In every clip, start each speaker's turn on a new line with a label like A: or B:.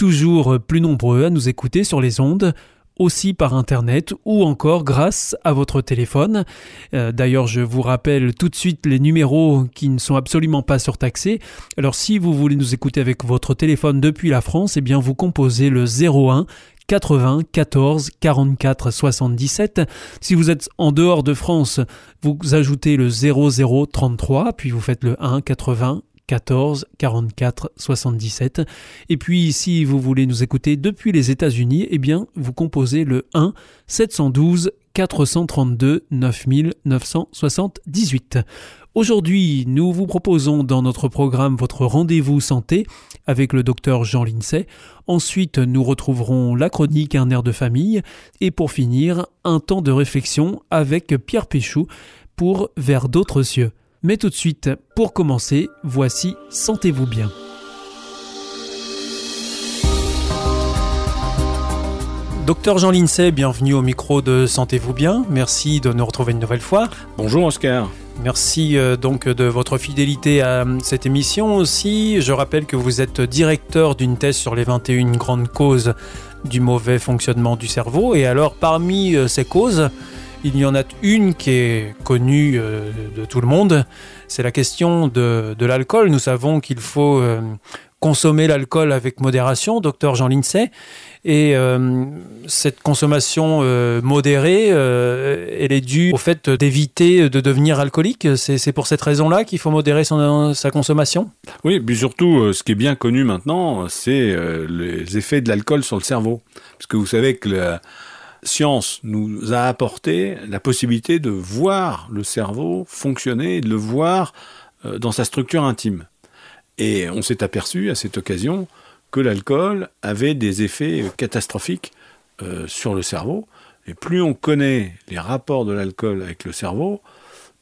A: toujours plus nombreux à nous écouter sur les ondes aussi par Internet ou encore grâce à votre téléphone. Euh, d'ailleurs, je vous rappelle tout de suite les numéros qui ne sont absolument pas surtaxés. Alors si vous voulez nous écouter avec votre téléphone depuis la France, eh bien vous composez le 01 80 14 44 77. Si vous êtes en dehors de France, vous ajoutez le 00 33, puis vous faites le 1 80 14 44 77. Et puis si vous voulez nous écouter depuis les États-Unis, eh bien vous composez le 1 712 432 9978. Aujourd'hui, nous vous proposons dans notre programme votre rendez-vous santé avec le docteur Jean Lincey. Ensuite, nous retrouverons la chronique Un air de famille. Et pour finir, un temps de réflexion avec Pierre Péchou pour Vers d'autres cieux. Mais tout de suite, pour commencer, voici Sentez-vous bien. Docteur Jean Lincey, bienvenue au micro de Sentez-vous bien. Merci de nous retrouver une nouvelle fois.
B: Bonjour Oscar.
A: Merci euh, donc de votre fidélité à cette émission aussi. Je rappelle que vous êtes directeur d'une thèse sur les 21 grandes causes du mauvais fonctionnement du cerveau. Et alors parmi euh, ces causes, il y en a une qui est connue euh, de tout le monde, c'est la question de, l'alcool. Nous savons qu'il faut euh, consommer l'alcool avec modération, docteur Jean Lincey. Et euh, cette consommation modérée, elle est due au fait d'éviter de devenir alcoolique. C'est pour cette raison-là qu'il faut modérer sa consommation?
B: Oui, puis surtout, ce qui est bien connu maintenant, c'est les effets de l'alcool sur le cerveau. Parce que vous savez que science nous a apporté la possibilité de voir le cerveau fonctionner de le voir euh, dans sa structure intime. Et on s'est aperçu à cette occasion que l'alcool avait des effets catastrophiques euh, sur le cerveau. Et plus on connaît les rapports de l'alcool avec le cerveau,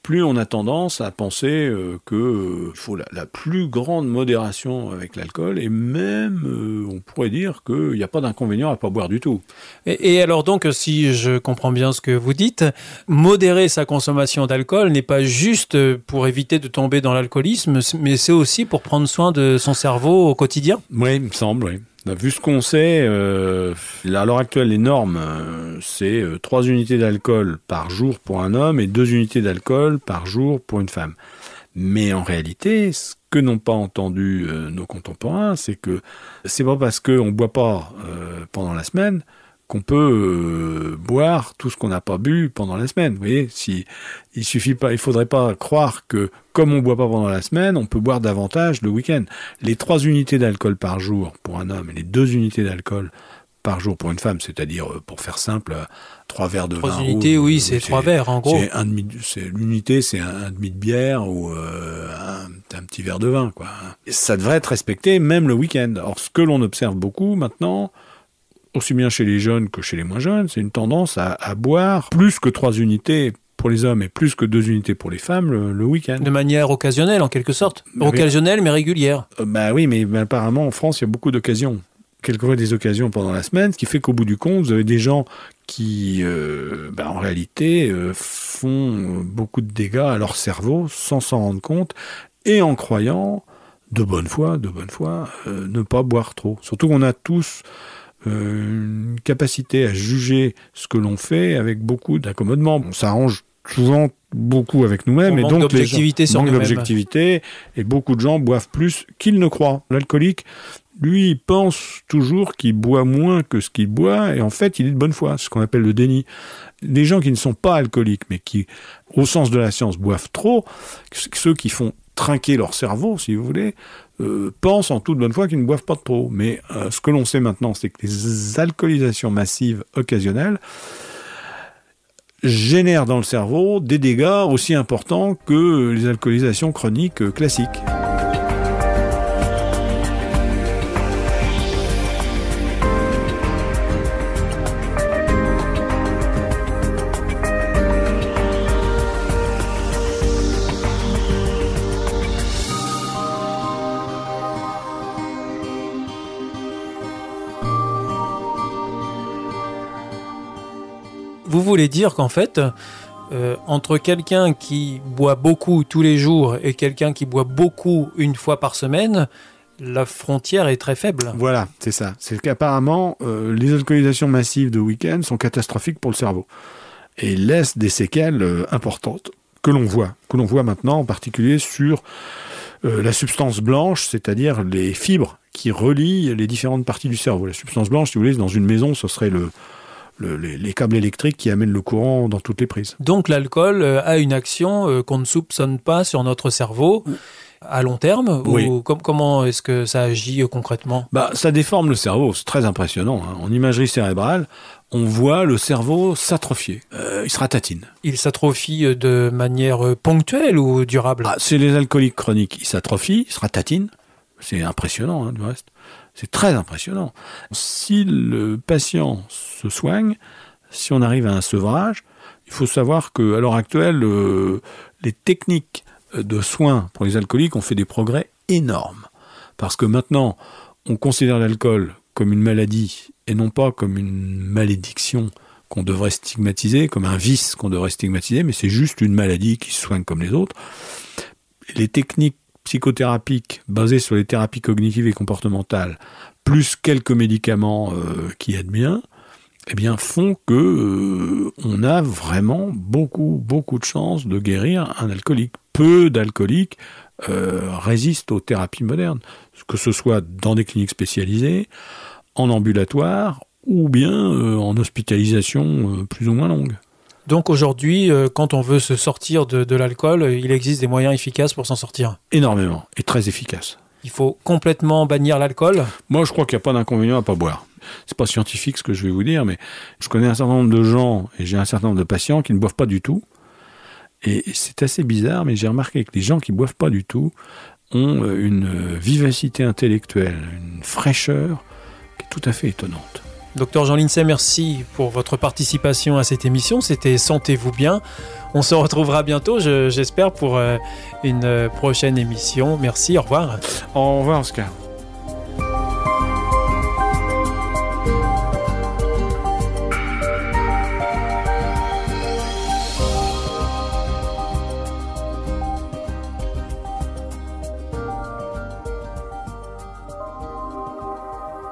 B: plus on a tendance à penser euh, qu'il euh, faut la, plus grande modération avec l'alcool et même euh, on pourrait dire qu'il n'y a pas d'inconvénient à pas boire du tout.
A: Et, alors donc si je comprends bien ce que vous dites, modérer sa consommation d'alcool n'est pas juste pour éviter de tomber dans l'alcoolisme, mais c'est aussi pour prendre soin de son cerveau au quotidien?
B: Oui, il me semble, oui. Bah, vu ce qu'on sait, euh, à l'heure actuelle, les normes, euh, c'est 3 euh, unités d'alcool par jour pour un homme et 2 unités d'alcool par jour pour une femme. Mais en réalité, ce que n'ont pas entendu nos contemporains, c'est que c'est pas parce qu'on ne boit pas pendant la semaine qu'on peut euh, boire tout ce qu'on n'a pas bu pendant la semaine. Vous voyez, si il suffit pas, il faudrait pas croire que comme on boit pas pendant la semaine, on peut boire davantage le week-end. Les trois unités d'alcool par jour pour un homme et les deux unités d'alcool par jour pour une femme, c'est-à-dire euh, pour faire simple, trois verres de
A: vin.
B: Trois
A: unités, oui, c'est trois verres en gros.
B: C'est l'unité, c'est un, demi de bière ou euh, un, un, petit verre de vin, quoi. ça devrait être respecté même le week-end. Or, ce que l'on observe beaucoup maintenant, aussi bien chez les jeunes que chez les moins jeunes, c'est une tendance à, boire plus que trois unités pour les hommes et plus que deux unités pour les femmes le, week-end.
A: De manière occasionnelle, en quelque sorte. occasionnelle, mais régulière.
B: Euh, bah oui, mais, apparemment, en France, il y a beaucoup d'occasions. Quelquefois des occasions pendant la semaine, ce qui fait qu'au bout du compte, vous avez des gens qui, euh, bah, en réalité, euh, font beaucoup de dégâts à leur cerveau sans s'en rendre compte et en croyant, de bonne foi, de bonne foi, ne pas boire trop. Surtout qu'on a tous euh, une capacité à juger ce que l'on fait avec beaucoup d'accommodement. On s'arrange souvent beaucoup avec nous-mêmes
A: et donc l'objectivité
B: manque d'objectivité et beaucoup de gens boivent plus qu'ils ne croient. L'alcoolique, lui, pense toujours qu'il boit moins que ce qu'il boit et en fait, il est de bonne foi, ce qu'on appelle le déni. Les gens qui ne sont pas alcooliques mais qui, au sens de la science, boivent trop, ceux qui font trinquer leur cerveau, si vous voulez, euh, pensent en toute bonne foi qu'ils ne boivent pas trop. Mais euh, ce que l'on sait maintenant, c'est que les alcoolisations massives occasionnelles génèrent dans le cerveau des dégâts aussi importants que les alcoolisations chroniques classiques.
A: Vous voulez dire qu'en fait, euh, entre quelqu'un qui boit beaucoup tous les jours et quelqu'un qui boit beaucoup une fois par semaine, la frontière est très faible.
B: Voilà, c'est ça. C'est qu'apparemment, euh, les alcoolisations massives de week-end sont catastrophiques pour le cerveau et laissent des séquelles euh, importantes que l'on voit, que l'on voit maintenant en particulier sur la substance blanche, c'est-à-dire les fibres qui relient les différentes parties du cerveau. La substance blanche, si vous voulez, dans une maison, ce serait le, les, câbles électriques qui amènent le courant dans toutes les prises.
A: Donc l'alcool a une action qu'on ne soupçonne pas sur notre cerveau à long terme ou Comment est-ce que ça agit euh, concrètement?
B: Bah, Ça déforme le cerveau, c'est très impressionnant. Hein. En imagerie cérébrale, on voit le cerveau s'atrophier. Euh, il se ratatine.
A: Il s'atrophie euh, de manière ponctuelle ou durable?
B: Ah, C'est les alcooliques chroniques. Il s'atrophie, il se ratatine. C'est impressionnant, hein, du reste. C'est très impressionnant. Si le patient se soigne, si on arrive à un sevrage, il faut savoir qu'à l'heure actuelle, les techniques de soins pour les alcooliques ont fait des progrès énormes. Parce que maintenant, on considère l'alcool comme une maladie et non pas comme une malédiction qu'on devrait stigmatiser, comme un vice qu'on devrait stigmatiser, mais c'est juste une maladie qui se soigne comme les autres. Les techniques psychothérapiques basées sur les thérapies cognitives et comportementales, plus quelques médicaments euh, qui aident bien, eh bien, font que euh, on a vraiment beaucoup, beaucoup de chances de guérir un alcoolique peu d'alcooliques euh, résistent aux thérapies modernes, que ce soit dans des cliniques spécialisées, en ambulatoire ou bien en hospitalisation plus ou moins longue.
A: Donc aujourd'hui, quand on veut se sortir de, l'alcool, il existe des moyens efficaces pour s'en sortir
B: Énormément, et très efficaces.
A: Il faut complètement bannir l'alcool
B: Moi, je crois qu'il n'y a pas d'inconvénient à pas boire. C'est pas scientifique ce que je vais vous dire, mais je connais un certain nombre de gens et j'ai un certain nombre de patients qui ne boivent pas du tout et c'est assez bizarre, mais j'ai remarqué que les gens qui boivent pas du tout ont euh, une vivacité intellectuelle, une fraîcheur qui est tout à fait étonnante.
A: Docteur Jean Lincey, merci pour votre participation à cette émission. C'était Sentez-vous bien. On se retrouvera bientôt, j'espère, pour euh, une prochaine émission. Merci, au revoir.
B: Au revoir, Oscar.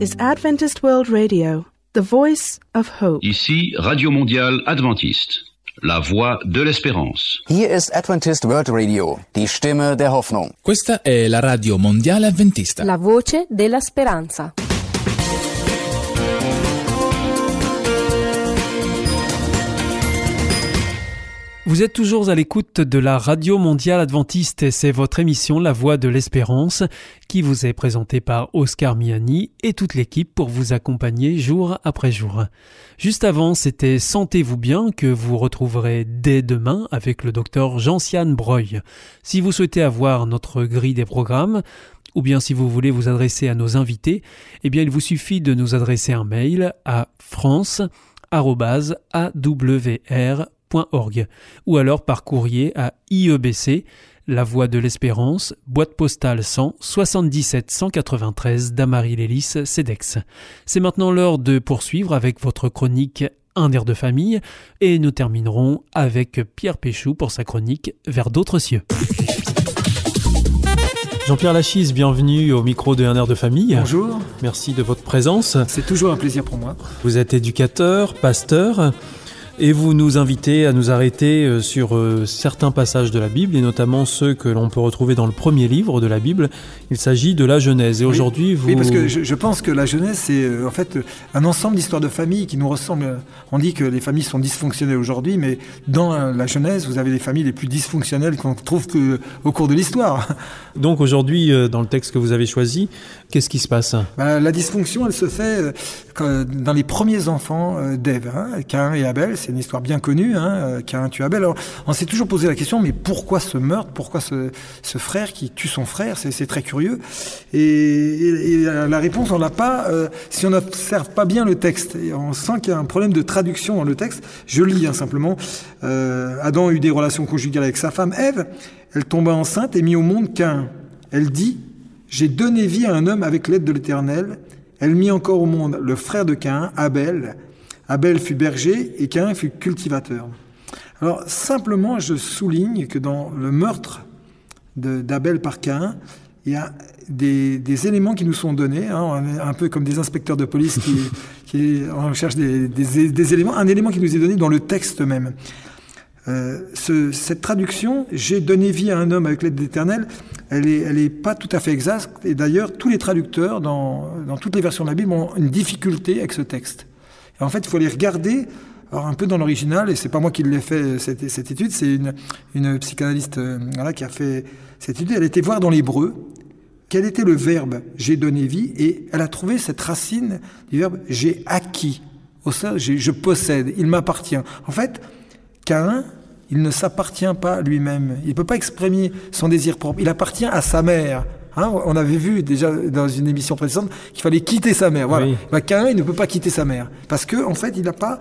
C: is Adventist World Radio, the voice of hope.
D: Ici Radio Mondiale Adventiste, la voix de l'espérance.
E: Hier ist Adventist World Radio, die Stimme der Hoffnung.
F: Questa è la Radio Mondiale Adventista,
G: la voce della speranza.
A: Vous êtes toujours à l'écoute de la Radio Mondiale Adventiste et c'est votre émission La Voix de l'Espérance qui vous est présentée par Oscar Miani et toute l'équipe pour vous accompagner jour après jour. Juste avant, c'était Sentez-vous bien que vous retrouverez dès demain avec le docteur Jean-Sian Breuil. Si vous souhaitez avoir notre grille des programmes, ou bien si vous voulez vous adresser à nos invités, eh bien il vous suffit de nous adresser un mail à france.awr ou alors par courrier à IEBC, La Voie de l'Espérance, boîte postale 100 77 193 Damary-Lélis, CEDEX. C'est maintenant l'heure de poursuivre avec votre chronique Un air de famille et nous terminerons avec Pierre Péchou pour sa chronique Vers d'autres cieux. Jean-Pierre Lachise, bienvenue au micro de Un air de famille.
H: Bonjour.
A: Merci de votre présence.
H: C'est toujours un plaisir pour moi.
A: Vous êtes éducateur, pasteur. Et vous nous invitez à nous arrêter euh, sur euh, certains passages de la Bible, et notamment ceux que l'on peut retrouver dans le premier livre de la Bible. Il s'agit de la Genèse. Et
H: Oui.
A: aujourd'hui, vous...
H: Oui, parce que je, je pense que la Genèse, c'est euh, en fait un ensemble d'histoires de familles qui nous ressemblent. On dit que les familles sont dysfonctionnelles aujourd'hui, mais dans la Genèse, vous avez les familles les plus dysfonctionnelles qu'on trouve que, au cours de l'histoire.
A: Donc aujourd'hui, dans le texte que vous avez choisi, qu'est-ce qui se passe?
H: Bah, la dysfonction, elle se fait dans les premiers enfants d'Ève, hein, Caïn et Abel. C'est une histoire bien connue. Hein, euh, Caïn tue Abel. Alors, on s'est toujours posé la question, mais pourquoi ce meurtre? Pourquoi ce, frère qui tue son frère? C'est c'est très curieux. Et, et- et la réponse, on l'a pas euh, si on n'observe pas bien le texte. Et on sent qu'il y a un problème de traduction dans le texte. Je lis hein, simplement. Euh, Adam eut des relations conjugales avec sa femme Ève. Elle tomba enceinte et mit au monde Caïn. Elle dit j'ai donné vie à un homme avec l'aide de l'Éternel. Elle mit encore au monde le frère de Caïn, Abel. Abel fut berger et Caïn fut cultivateur. Alors simplement, je souligne que dans le meurtre d'Abel par Caïn, il y a des, des éléments qui nous sont donnés, hein, un peu comme des inspecteurs de police qui, qui on cherche des, des- des éléments, un élément qui nous est donné dans le texte même. Euh, ce- cette traduction, j'ai donné vie à un homme avec l'aide de l'Éternel, elle est, elle est pas tout à fait exacte. Et d'ailleurs, tous les traducteurs dans, dans toutes les versions de la Bible ont une difficulté avec ce texte. En fait, il faut les regarder un peu dans l'original, et c'est pas moi qui l'ai fait cette, cette étude, c'est une, une psychanalyste euh, qui a fait cette étude. Elle était voir dans l'hébreu quel était le verbe j'ai donné vie, et elle a trouvé cette racine du verbe j'ai acquis. Au je possède, il m'appartient. En fait, Caïn, il ne s'appartient pas lui-même. Il ne peut pas exprimer son désir propre. Il appartient à sa mère. Hein, on avait vu déjà dans une émission précédente qu'il fallait quitter sa mère. Voilà.
A: Oui.
H: Bah, Caïn, il ne peut pas quitter sa mère. Parce que, en fait, il n'a pas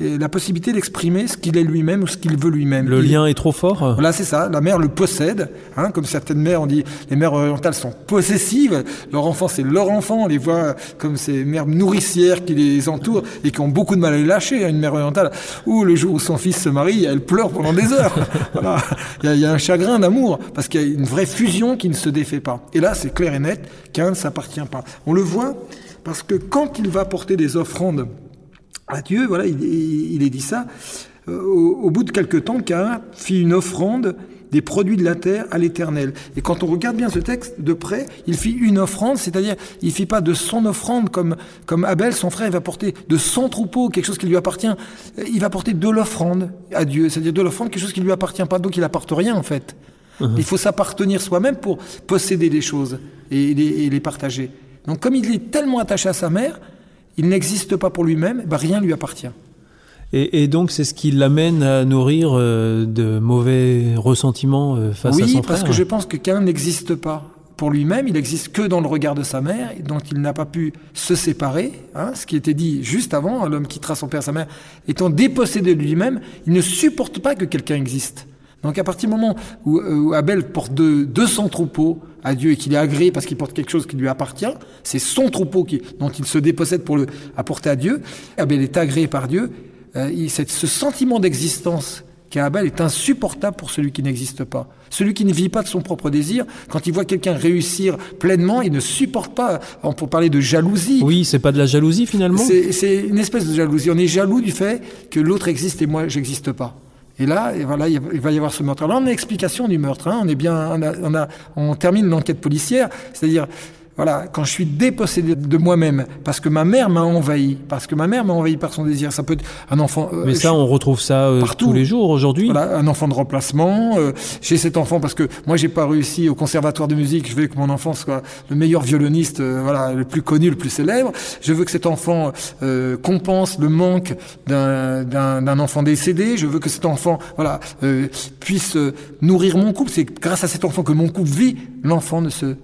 H: euh, la possibilité d'exprimer ce qu'il est lui-même ou ce qu'il veut lui-même.
A: Le
H: Il-
A: lien est trop fort?
H: Voilà, c'est ça. La mère le possède. Hein, comme certaines mères, on dit, les mères orientales sont possessives. Leur enfant, c'est leur enfant. On les voit comme ces mères nourricières qui les entourent et qui ont beaucoup de mal à les lâcher. hein, Une mère orientale, ou le jour où son fils se marie, elle pleure pendant des heures. voilà. Il y, a, il y a un chagrin d'amour parce qu'il y a une vraie fusion qui ne se défait pas. Et là, c'est clair et net qu'un ne s'appartient pas. On le voit parce que quand il va porter des offrandes à Dieu, voilà, il, il- il est dit ça. Euh, au, au bout de quelque temps, Caïn fit une offrande des produits de la terre à l'Éternel. Et quand on regarde bien ce texte de près, il fit une offrande, c'est-à-dire il fit pas de son offrande comme comme Abel, son frère, il va porter de son troupeau quelque chose qui lui appartient. Il va porter de l'offrande à Dieu, c'est-à-dire de l'offrande quelque chose qui lui appartient pas, donc il apporte rien en fait. Il faut s'appartenir soi-même pour posséder des choses et les, et les partager. Donc comme il est tellement attaché à sa mère, il n'existe pas pour lui-même, ben rien lui appartient.
A: Et, et donc, c'est ce qui l'amène à nourrir euh, de mauvais ressentiments euh, face à
H: oui,
A: son
H: parce
A: frère.
H: que je pense que Cain n'existe pas pour lui-même, il existe que dans le regard de sa mère, dont il n'a pas pu se séparer. hein, ce qui était dit juste avant, l'homme quittera son père et sa mère, étant dépossédé de lui-même, il ne supporte pas que quelqu'un existe. Donc à partir du moment où, euh, où Abel porte de, de son troupeau à Dieu et qu'il est agréé parce qu'il porte quelque chose qui lui appartient, c'est son troupeau qui, dont il se dépossède pour le apporter à Dieu. Abel est agréé par Dieu. Euh, il- c'est- ce sentiment d'existence qu'a Abel est insupportable pour celui qui n'existe pas. Celui qui ne vit pas de son propre désir, quand il voit quelqu'un réussir pleinement, il ne supporte pas. On peut parler de jalousie.
A: Oui, c'est pas de la jalousie finalement
H: C'est c'est une espèce de jalousie. On est jaloux du fait que l'autre existe et moi, j'existe pas. Et là, et voilà, il va y avoir ce meurtre. Alors, on a l'explication du meurtre. hein. On est bien, on, a- on, on termine l'enquête policière, c'est-à-dire, voilà, quand je suis dépossédé de moi-même, parce que ma mère m'a envahi, parce que ma mère m'a envahi par son désir. Ça peut être un enfant. euh,
A: Mais
H: je-
A: ça, on retrouve ça euh,
H: Partout.
A: tous les jours aujourd'hui.
H: voilà, un enfant de remplacement. euh, j'ai cet enfant parce que moi j'ai pas réussi au conservatoire de musique. Je veux que mon enfant soit le meilleur violoniste, euh, voilà, le plus connu, le plus célèbre. Je veux que cet enfant euh, compense le manque d'un d'un d'un enfant décédé. Je veux que cet enfant, voilà, euh, puisse nourrir mon couple. C'est grâce à cet enfant que mon couple vit. L'enfant ne se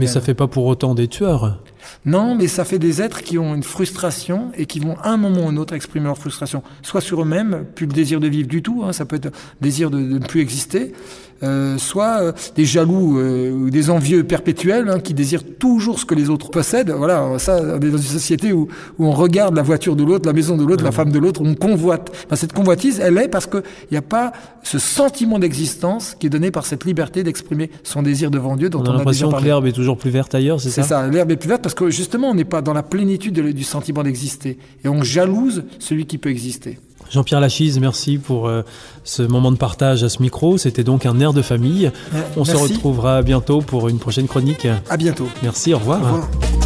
A: Mais ça fait pas pour autant des tueurs.
H: Non, mais ça fait des êtres qui ont une frustration et qui vont à un moment ou un autre exprimer leur frustration, soit sur eux-mêmes, plus le désir de vivre du tout, hein, ça peut être le désir de, ne plus exister, euh, soit euh, des jaloux euh, ou des envieux perpétuels hein, qui désirent toujours ce que les autres possèdent. Voilà, ça, on est dans une société où, où on regarde la voiture de l'autre, la maison de l'autre, la femme de l'autre, on convoite. Ben, cette convoitise, elle est parce qu'il n'y a pas ce sentiment d'existence qui est donné par cette liberté d'exprimer son désir devant Dieu dont
A: On
H: on,
A: a l'impression que l'herbe est toujours plus verte ailleurs, c'est
H: C'est
A: ça,
H: ça, l'herbe est plus verte parce que justement on n'est pas dans la plénitude de- du sentiment d'exister et on jalouse celui qui peut exister.
A: Jean-Pierre Lachise, merci pour euh, ce moment de partage à ce micro. C'était donc un air de famille.
H: Ouais,
A: On se retrouvera bientôt pour une prochaine chronique.
H: À bientôt.
A: Merci, au revoir.
H: Au revoir.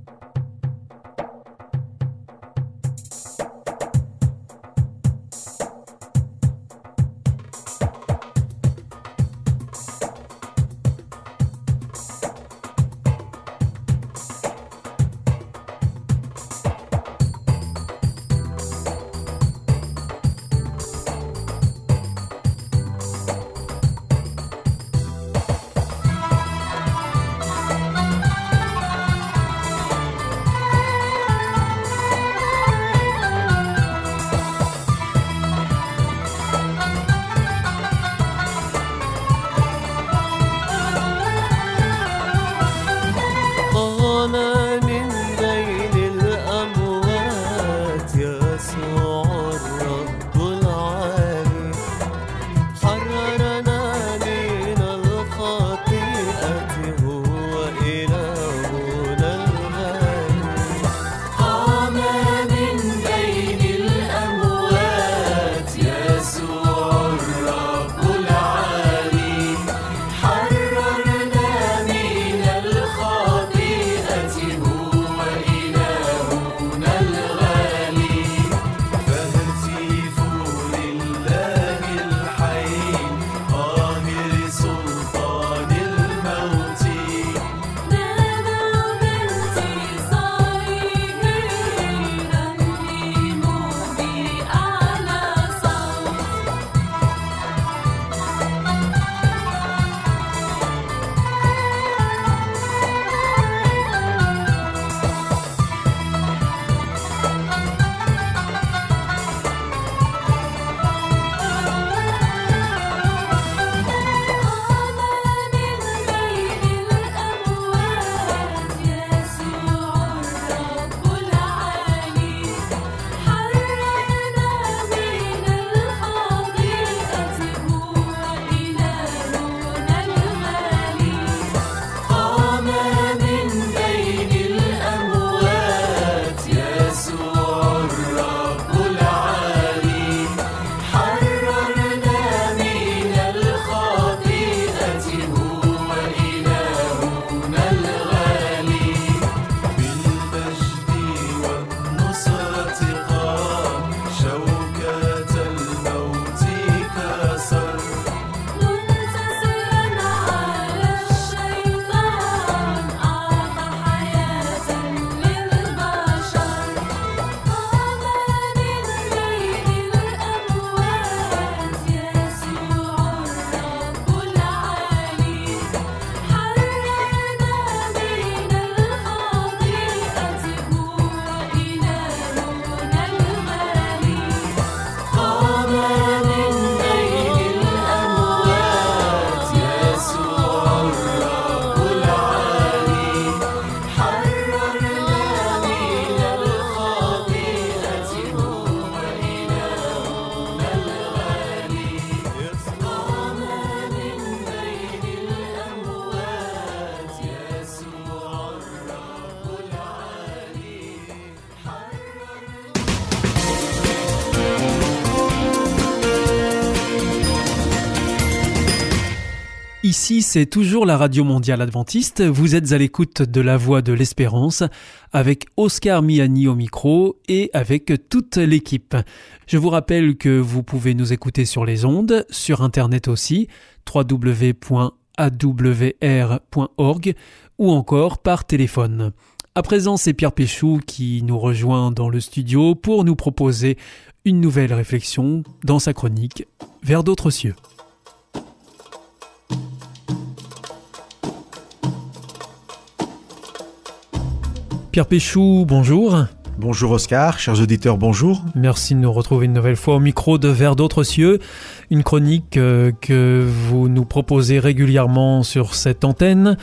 A: Ici, c'est toujours la Radio Mondiale Adventiste. Vous êtes à l'écoute de La Voix de l'Espérance avec Oscar Miani au micro et avec toute l'équipe. Je vous rappelle que vous pouvez nous écouter sur les ondes, sur Internet aussi, www.awr.org ou encore par téléphone. À présent, c'est Pierre Péchou qui nous rejoint dans le studio pour nous proposer une nouvelle réflexion dans sa chronique Vers d'autres cieux. Pierre Péchou, bonjour.
I: Bonjour Oscar, chers auditeurs, bonjour.
A: Merci de nous retrouver une nouvelle fois au micro de Vers d'autres cieux, une chronique euh, que vous nous proposez régulièrement sur cette antenne.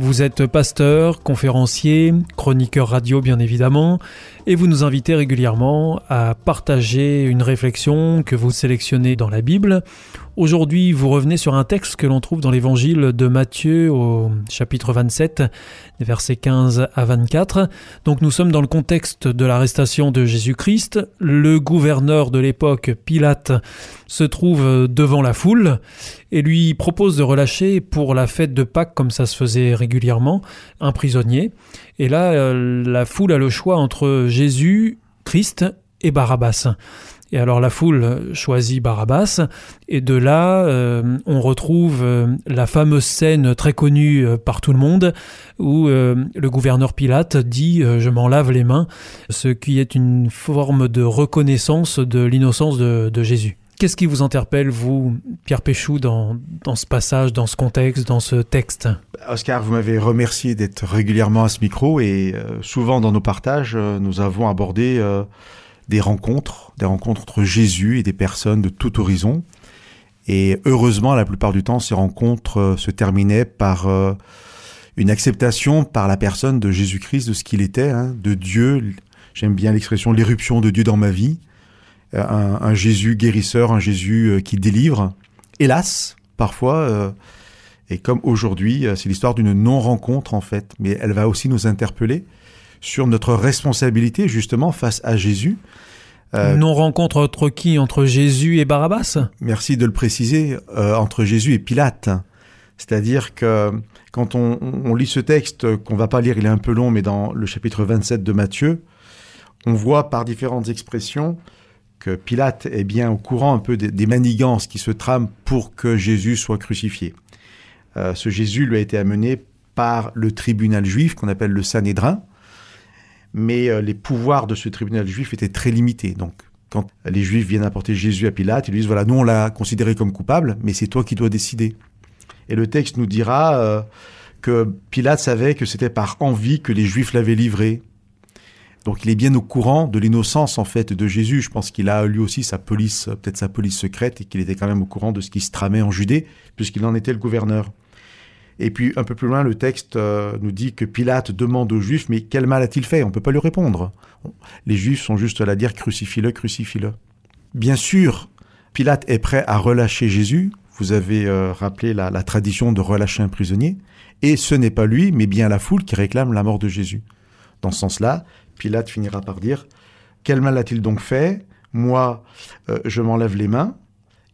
A: Vous êtes pasteur, conférencier, chroniqueur radio bien évidemment, et vous nous invitez régulièrement à partager une réflexion que vous sélectionnez dans la Bible. Aujourd'hui, vous revenez sur un texte que l'on trouve dans l'évangile de Matthieu au chapitre 27, versets 15 à 24. Donc nous sommes dans le contexte de l'arrestation de Jésus-Christ. Le gouverneur de l'époque, Pilate, se trouve devant la foule et lui propose de relâcher pour la fête de Pâques, comme ça se faisait régulièrement, un prisonnier. Et là, euh, la foule a le choix entre Jésus, Christ et Barabbas. Et alors la foule choisit Barabbas, et de là euh, on retrouve euh, la fameuse scène très connue par tout le monde où le gouverneur Pilate dit je m'en lave les mains, ce qui est une forme de reconnaissance de l'innocence de, de Jésus. Qu'est-ce qui vous interpelle, vous, Pierre Péchou, dans, dans ce passage, dans ce contexte, dans ce texte?
I: Oscar, vous m'avez remercié d'être régulièrement à ce micro et euh, souvent dans nos partages, euh, nous avons abordé euh, des rencontres, des rencontres entre Jésus et des personnes de tout horizon. Et heureusement, la plupart du temps, ces rencontres euh, se terminaient par euh, une acceptation par la personne de Jésus-Christ de ce qu'il était, hein, de Dieu. J'aime bien l'expression l'éruption de Dieu dans ma vie. Euh, Un, un Jésus guérisseur, un Jésus euh, qui délivre. Hélas, parfois, euh, et comme aujourd'hui, c'est l'histoire d'une non-rencontre en fait, mais elle va aussi nous interpeller sur notre responsabilité justement face à Jésus. Euh,
A: Non-rencontre entre qui? Entre Jésus et Barabbas?
I: Merci de le préciser, euh, entre Jésus et Pilate. C'est-à-dire que quand on, on lit ce texte, qu'on va pas lire, il est un peu long, mais dans le chapitre 27 de Matthieu, on voit par différentes expressions que Pilate est bien au courant un peu des, manigances qui se trament pour que Jésus soit crucifié. Euh, ce Jésus lui a été amené par le tribunal juif qu'on appelle le Sanhédrin, mais euh, les pouvoirs de ce tribunal juif étaient très limités. Donc, quand les Juifs viennent apporter Jésus à Pilate, ils lui disent voilà, nous on l'a considéré comme coupable, mais c'est toi qui dois décider. Et le texte nous dira euh, que Pilate savait que c'était par envie que les Juifs l'avaient livré. Donc il est bien au courant de l'innocence en fait de Jésus. Je pense qu'il a lui aussi sa police, euh, peut-être sa police secrète, et qu'il était quand même au courant de ce qui se tramait en Judée, puisqu'il en était le gouverneur. Et puis un peu plus loin, le texte euh, nous dit que Pilate demande aux Juifs, mais quel mal a-t-il fait? On ne peut pas lui répondre. Les Juifs sont juste là à dire crucifie-le, crucifie-le. Bien sûr, Pilate est prêt à relâcher Jésus. Vous avez euh, rappelé la, la tradition de relâcher un prisonnier. Et ce n'est pas lui, mais bien la foule qui réclame la mort de Jésus. Dans ce sens-là, Pilate finira par dire Quel mal a-t-il donc fait? Moi, euh, je m'en lave les mains.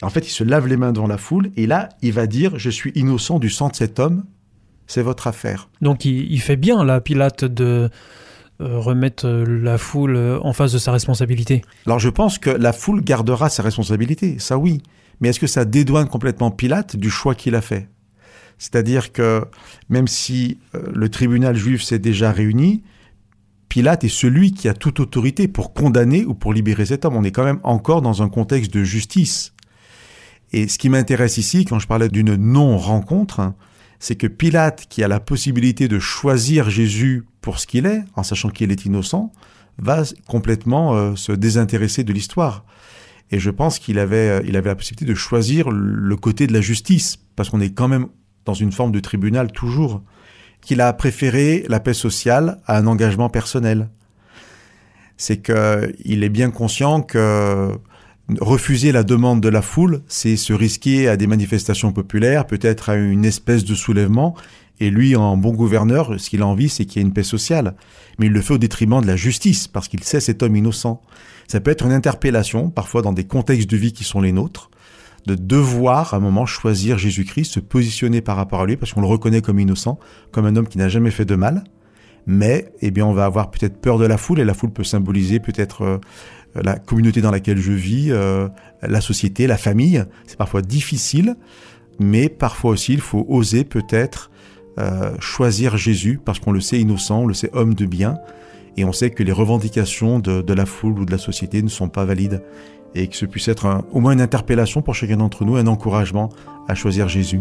I: En fait, il se lave les mains devant la foule, et là, il va dire Je suis innocent du sang de cet homme, c'est votre affaire.
A: Donc il, il fait bien, là, Pilate, de euh, remettre euh, la foule en face de sa responsabilité.
I: Alors je pense que la foule gardera sa responsabilité, ça oui. Mais est-ce que ça dédouane complètement Pilate du choix qu'il a fait? C'est-à-dire que même si euh, le tribunal juif s'est déjà réuni, Pilate est celui qui a toute autorité pour condamner ou pour libérer cet homme. On est quand même encore dans un contexte de justice. Et ce qui m'intéresse ici, quand je parlais d'une non-rencontre, hein, c'est que Pilate, qui a la possibilité de choisir Jésus pour ce qu'il est, en sachant qu'il est innocent, va complètement euh, se désintéresser de l'histoire. Et je pense qu'il avait, euh, il avait la possibilité de choisir le côté de la justice, parce qu'on est quand même dans une forme de tribunal toujours, qu'il a préféré la paix sociale à un engagement personnel. C'est qu'il est bien conscient que refuser la demande de la foule, c'est se risquer à des manifestations populaires, peut-être à une espèce de soulèvement. Et lui, en bon gouverneur, ce qu'il a envie, c'est qu'il y ait une paix sociale. Mais il le fait au détriment de la justice, parce qu'il sait cet homme innocent. Ça peut être une interpellation, parfois dans des contextes de vie qui sont les nôtres, de devoir à un moment choisir Jésus-Christ, se positionner par rapport à lui, parce qu'on le reconnaît comme innocent, comme un homme qui n'a jamais fait de mal. Mais, eh bien, on va avoir peut-être peur de la foule, et la foule peut symboliser peut-être euh, la communauté dans laquelle je vis, euh, la société, la famille. C'est parfois difficile, mais parfois aussi, il faut oser peut-être euh, choisir Jésus, parce qu'on le sait innocent, on le sait homme de bien, et on sait que les revendications de, de la foule ou de la société ne sont pas valides, et que ce puisse être au moins une interpellation pour chacun d'entre nous, un encouragement à choisir Jésus.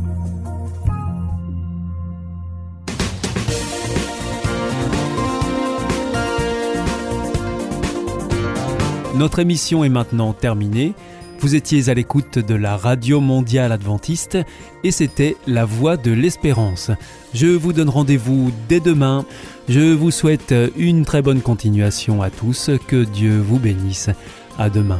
A: Notre émission est maintenant terminée. Vous étiez à l'écoute de la Radio Mondiale Adventiste et c'était La Voix de l'Espérance. Je vous donne rendez-vous dès demain. Je vous souhaite une très bonne continuation à tous. Que Dieu vous bénisse. À demain.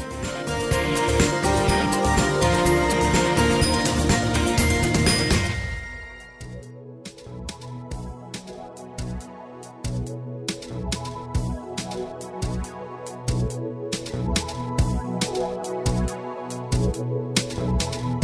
A: Música